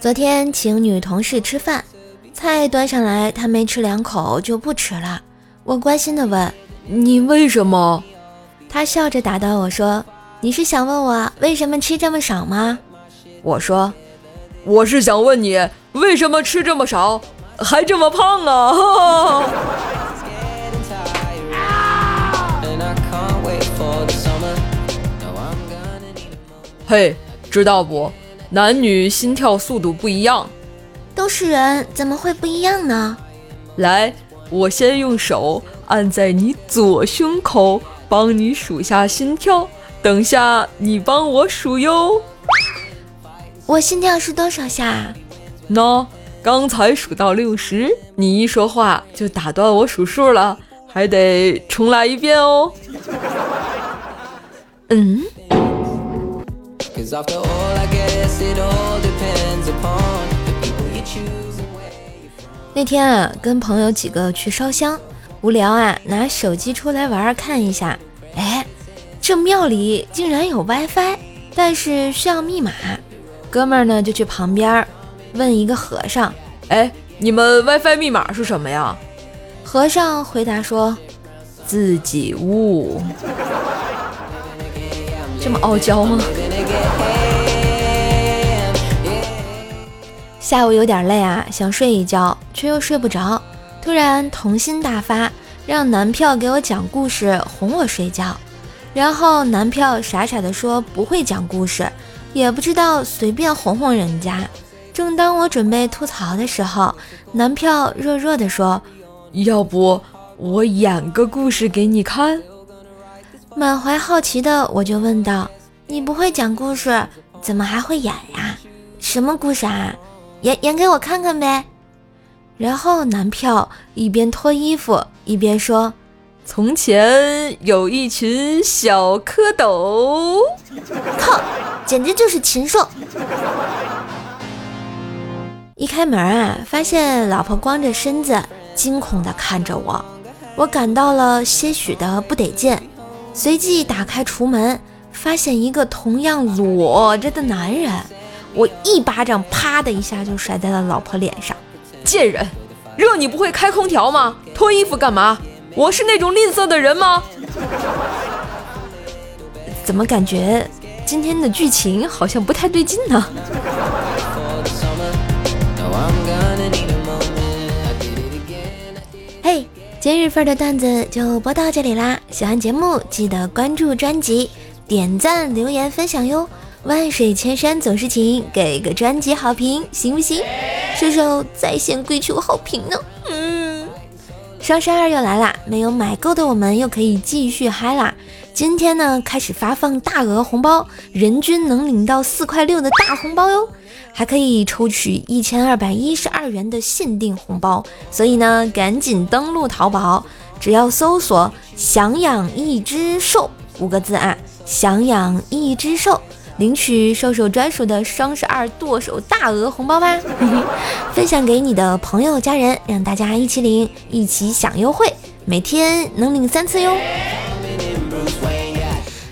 昨天请女同事吃饭，菜端上来，她没吃两口就不吃了。我关心的问：“你为什么？”她笑着打断：“我说，你是想问我为什么吃这么少吗？”我说：“我是想问你为什么吃这么少，还这么胖啊！”嘿，知道不？男女心跳速度不一样，都是人，怎么会不一样呢？来，我先用手按在你左胸口，帮你数下心跳。等下你帮我数哟。我心跳是多少下？喏，刚才数到六十，你一说话就打断我数数了，还得重来一遍哦。嗯。那天啊，跟朋友几个去烧香，无聊啊，拿手机出来玩看一下。哎，这庙里竟然有 WiFi，但是需要密码。哥们儿呢就去旁边问一个和尚：“哎，你们 WiFi 密码是什么呀？”和尚回答说：“自己悟。”这么傲娇吗？下午有点累啊，想睡一觉，却又睡不着。突然童心大发，让男票给我讲故事哄我睡觉。然后男票傻傻的说不会讲故事，也不知道随便哄哄人家。正当我准备吐槽的时候，男票弱弱的说：“要不我演个故事给你看？”满怀好奇的我就问道：“你不会讲故事，怎么还会演呀？什么故事啊？”演演给我看看呗，然后男票一边脱衣服一边说：“从前有一群小蝌蚪。”靠，简直就是禽兽！一开门啊，发现老婆光着身子，惊恐地看着我，我感到了些许的不得劲，随即打开厨门，发现一个同样裸着的男人。我一巴掌，啪的一下就甩在了老婆脸上。贱人，热你不会开空调吗？脱衣服干嘛？我是那种吝啬的人吗？怎么感觉今天的剧情好像不太对劲呢？嘿，今日份的段子就播到这里啦！喜欢节目记得关注专辑、点赞、留言、分享哟。万水千山总是情，给个专辑好评行不行？射手在线跪求好评呢。嗯，双十二又来啦，没有买够的我们又可以继续嗨啦。今天呢，开始发放大额红包，人均能领到四块六的大红包哟，还可以抽取一千二百一十二元的限定红包。所以呢，赶紧登录淘宝，只要搜索“想养一只兽”五个字啊，“想养一只兽”。领取兽兽专属的双十二剁手大额红包吧！分享给你的朋友家人，让大家一起领，一起享优惠，每天能领三次哟。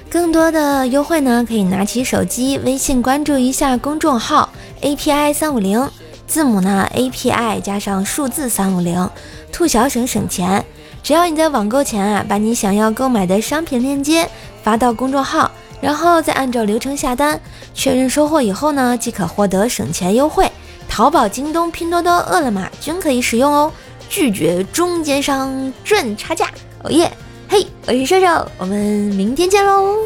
更多的优惠呢，可以拿起手机微信关注一下公众号 API 三五零，字母呢 API 加上数字三五零，兔小省省钱。只要你在网购前啊，把你想要购买的商品链接发到公众号。然后再按照流程下单，确认收货以后呢，即可获得省钱优惠。淘宝、京东、拼多多、饿了么均可以使用哦，拒绝中间商赚差价。哦耶！嘿，我是瘦瘦，我们明天见喽。